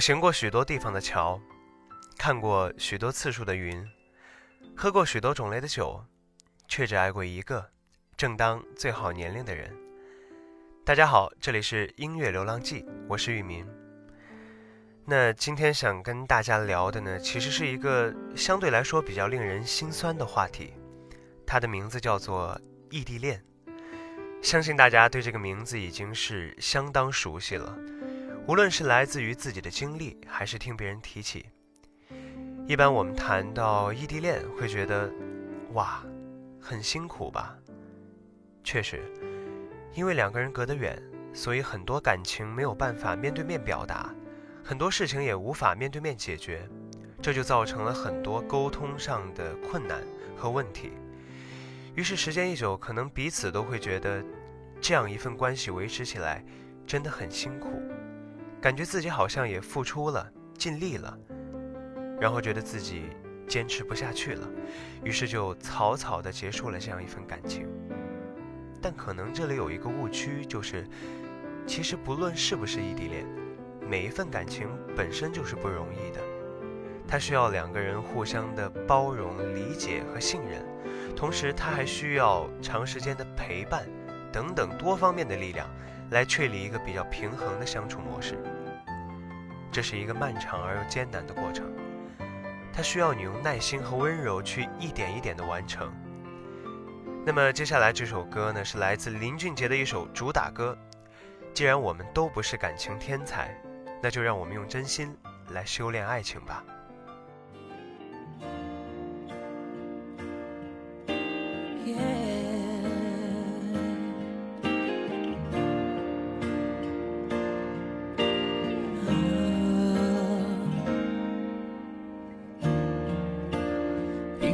我行过许多地方的桥，看过许多次数的云，喝过许多种类的酒，却只爱过一个正当最好年龄的人。大家好，这里是音乐流浪记，我是玉民。那今天想跟大家聊的呢，其实是一个相对来说比较令人心酸的话题，它的名字叫做异地恋。相信大家对这个名字已经是相当熟悉了。无论是来自于自己的经历，还是听别人提起，一般我们谈到异地恋，会觉得，哇，很辛苦吧？确实，因为两个人隔得远，所以很多感情没有办法面对面表达，很多事情也无法面对面解决，这就造成了很多沟通上的困难和问题。于是时间一久，可能彼此都会觉得，这样一份关系维持起来真的很辛苦。感觉自己好像也付出了、尽力了，然后觉得自己坚持不下去了，于是就草草的结束了这样一份感情。但可能这里有一个误区，就是其实不论是不是异地恋，每一份感情本身就是不容易的，它需要两个人互相的包容、理解和信任，同时它还需要长时间的陪伴等等多方面的力量。来确立一个比较平衡的相处模式，这是一个漫长而又艰难的过程，它需要你用耐心和温柔去一点一点的完成。那么接下来这首歌呢，是来自林俊杰的一首主打歌。既然我们都不是感情天才，那就让我们用真心来修炼爱情吧。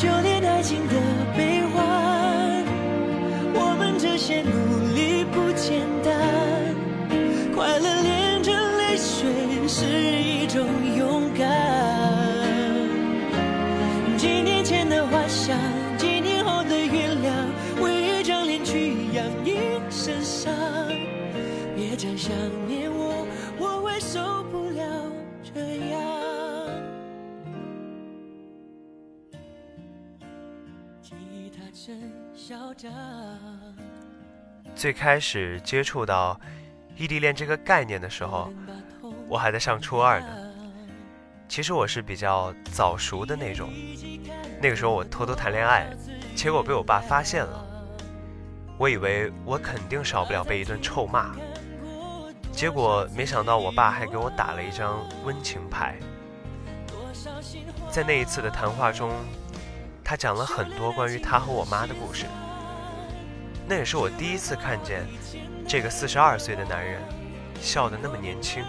修最开始接触到异地恋这个概念的时候，我还在上初二呢。其实我是比较早熟的那种，那个时候我偷偷谈恋爱，结果被我爸发现了。我以为我肯定少不了被一顿臭骂，结果没想到我爸还给我打了一张温情牌。在那一次的谈话中，他讲了很多关于他和我妈的故事。那也是我第一次看见这个四十二岁的男人笑得那么年轻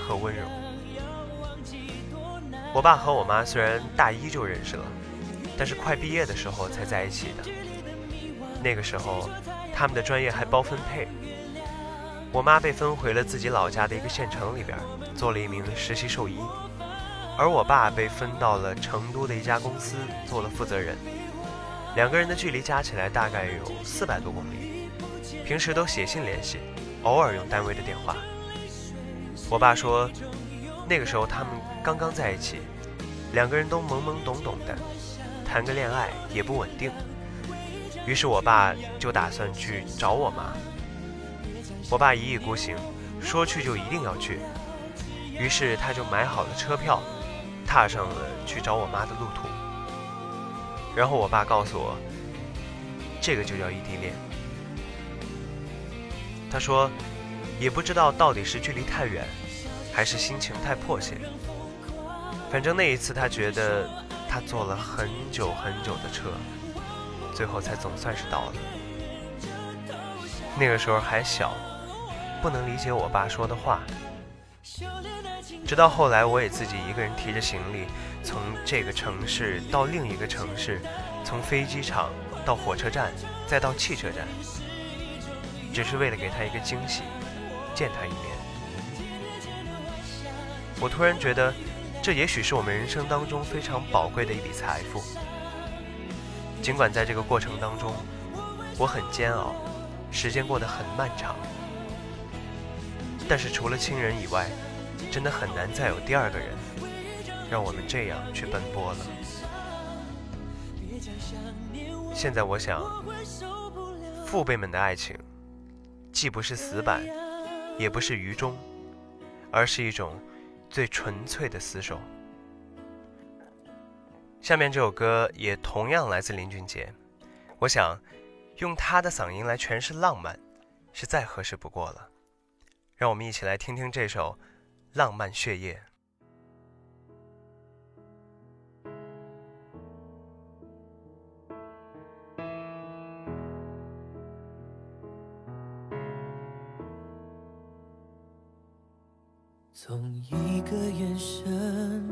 和温柔。我爸和我妈虽然大一就认识了，但是快毕业的时候才在一起的。那个时候，他们的专业还包分配。我妈被分回了自己老家的一个县城里边，做了一名实习兽医，而我爸被分到了成都的一家公司做了负责人。两个人的距离加起来大概有四百多公里，平时都写信联系，偶尔用单位的电话。我爸说，那个时候他们刚刚在一起，两个人都懵懵懂懂的，谈个恋爱也不稳定。于是我爸就打算去找我妈。我爸一意孤行，说去就一定要去，于是他就买好了车票，踏上了去找我妈的路途。然后我爸告诉我，这个就叫异地恋。他说，也不知道到底是距离太远，还是心情太迫切。反正那一次，他觉得他坐了很久很久的车，最后才总算是到了。那个时候还小。不能理解我爸说的话，直到后来，我也自己一个人提着行李，从这个城市到另一个城市，从飞机场到火车站，再到汽车站，只是为了给他一个惊喜，见他一面。我突然觉得，这也许是我们人生当中非常宝贵的一笔财富。尽管在这个过程当中，我很煎熬，时间过得很漫长。但是除了亲人以外，真的很难再有第二个人让我们这样去奔波了。现在我想，父辈们的爱情，既不是死板，也不是愚忠，而是一种最纯粹的厮守。下面这首歌也同样来自林俊杰，我想用他的嗓音来诠释浪漫，是再合适不过了。让我们一起来听听这首《浪漫血液》。从一个眼神，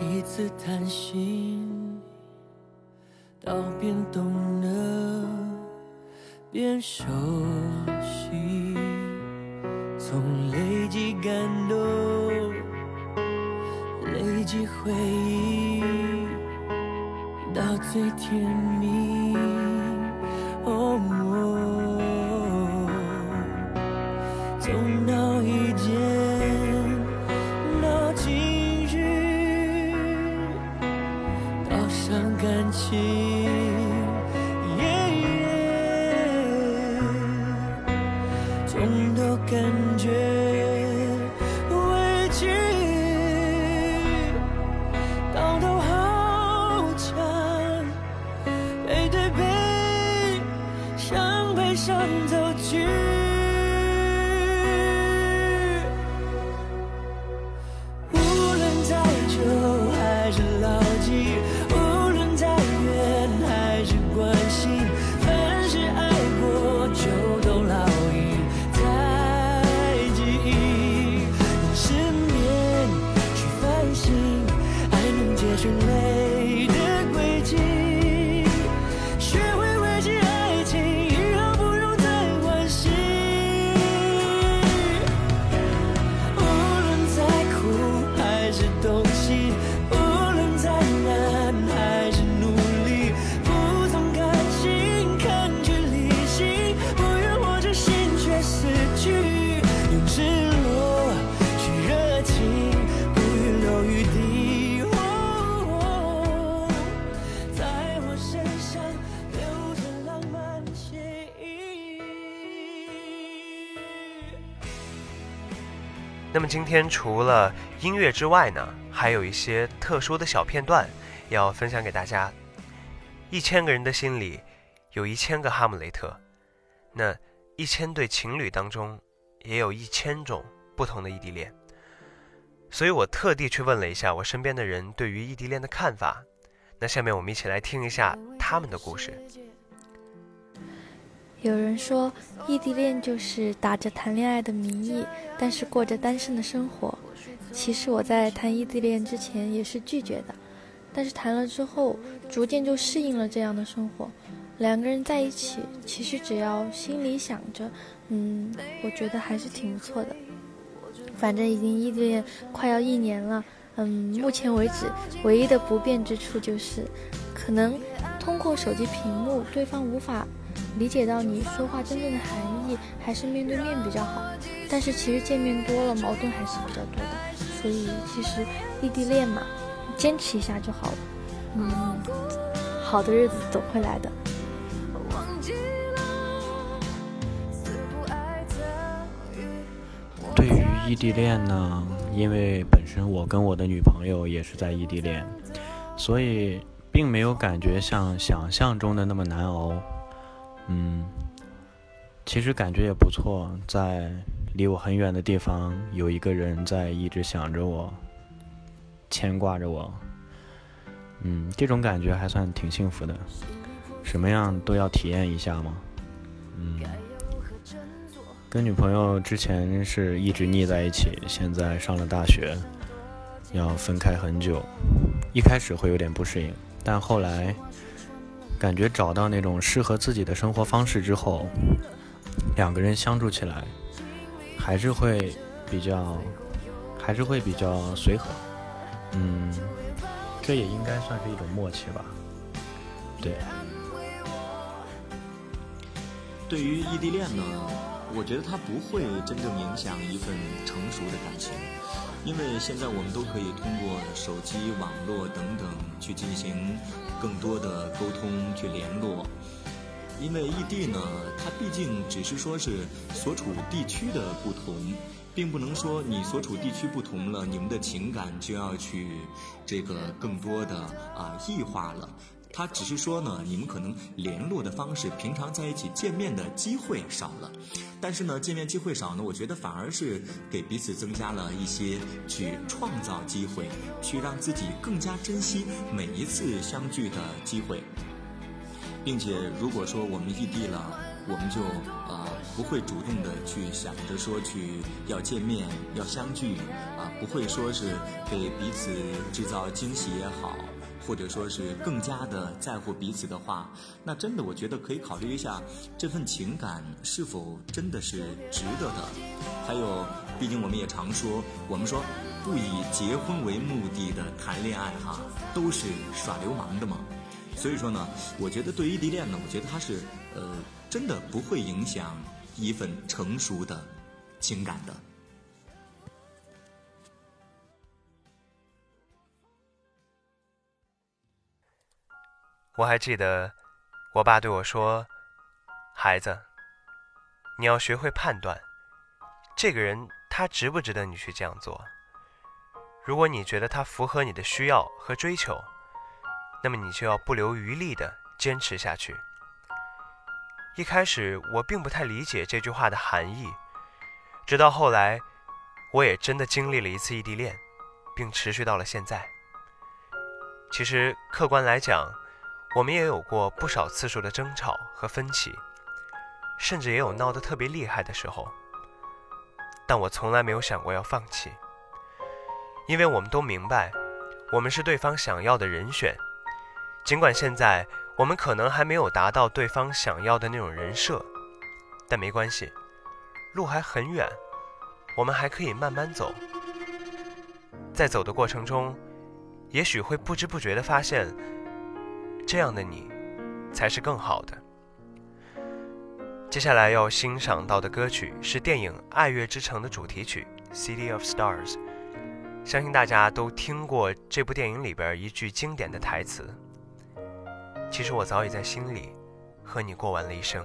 一次谈心，到变懂得，变熟悉。从累积感动，累积回忆，到最甜蜜。今天除了音乐之外呢，还有一些特殊的小片段要分享给大家。一千个人的心里有一千个哈姆雷特，那一千对情侣当中也有一千种不同的异地恋。所以我特地去问了一下我身边的人对于异地恋的看法。那下面我们一起来听一下他们的故事。有人说，异地恋就是打着谈恋爱的名义，但是过着单身的生活。其实我在谈异地恋之前也是拒绝的，但是谈了之后，逐渐就适应了这样的生活。两个人在一起，其实只要心里想着，嗯，我觉得还是挺不错的。反正已经异地恋快要一年了，嗯，目前为止唯一的不便之处就是，可能通过手机屏幕，对方无法理解到你说话真正的含义，还是面对面比较好。但是其实见面多了，矛盾还是比较多的。所以其实异地恋嘛，坚持一下就好了。嗯，好的日子总会来的。对于异地恋呢，因为本身我跟我的女朋友也是在异地恋，所以并没有感觉像想象中的那么难熬。嗯，其实感觉也不错，在离我很远的地方有一个人在一直想着我，牵挂着我。嗯，这种感觉还算挺幸福的，什么样都要体验一下嘛。嗯。跟女朋友之前是一直腻在一起，现在上了大学，要分开很久。一开始会有点不适应，但后来感觉找到那种适合自己的生活方式之后，两个人相处起来还是会比较，还是会比较随和。嗯，这也应该算是一种默契吧。对。对于异地恋呢？我觉得它不会真正影响一份成熟的感情，因为现在我们都可以通过手机、网络等等去进行更多的沟通、去联络。因为异地呢，它毕竟只是说是所处地区的不同，并不能说你所处地区不同了，你们的情感就要去这个更多的啊异化了。他只是说呢，你们可能联络的方式，平常在一起见面的机会少了，但是呢，见面机会少呢，我觉得反而是给彼此增加了一些去创造机会，去让自己更加珍惜每一次相聚的机会，并且如果说我们异地了，我们就啊不会主动的去想着说去要见面要相聚啊，不会说是给彼此制造惊喜也好。或者说是更加的在乎彼此的话，那真的我觉得可以考虑一下这份情感是否真的是值得的。还有，毕竟我们也常说，我们说不以结婚为目的的谈恋爱哈，都是耍流氓的嘛。所以说呢，我觉得对异地恋呢，我觉得它是呃真的不会影响一份成熟的情感的。我还记得，我爸对我说：“孩子，你要学会判断，这个人他值不值得你去这样做。如果你觉得他符合你的需要和追求，那么你就要不留余力的坚持下去。”一开始我并不太理解这句话的含义，直到后来，我也真的经历了一次异地恋，并持续到了现在。其实客观来讲，我们也有过不少次数的争吵和分歧，甚至也有闹得特别厉害的时候。但我从来没有想过要放弃，因为我们都明白，我们是对方想要的人选。尽管现在我们可能还没有达到对方想要的那种人设，但没关系，路还很远，我们还可以慢慢走。在走的过程中，也许会不知不觉地发现。这样的你，才是更好的。接下来要欣赏到的歌曲是电影《爱乐之城》的主题曲《City of Stars》。相信大家都听过这部电影里边一句经典的台词：“其实我早已在心里和你过完了一生。”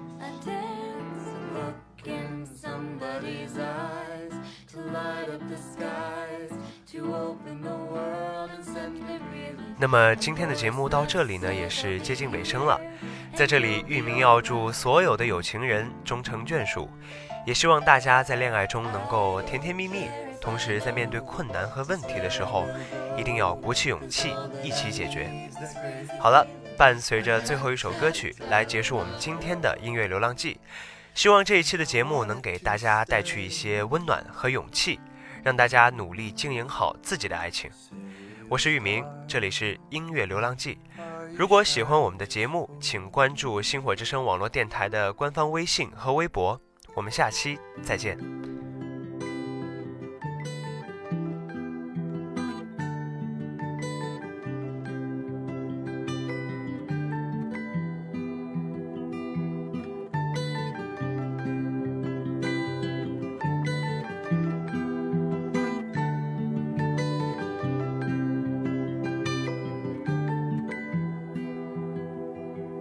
那么今天的节目到这里呢，也是接近尾声了。在这里，玉明要祝所有的有情人终成眷属，也希望大家在恋爱中能够甜甜蜜蜜，同时在面对困难和问题的时候，一定要鼓起勇气，一起解决。好了，伴随着最后一首歌曲来结束我们今天的音乐流浪记。希望这一期的节目能给大家带去一些温暖和勇气，让大家努力经营好自己的爱情。我是玉明，这里是音乐流浪记。如果喜欢我们的节目，请关注星火之声网络电台的官方微信和微博。我们下期再见。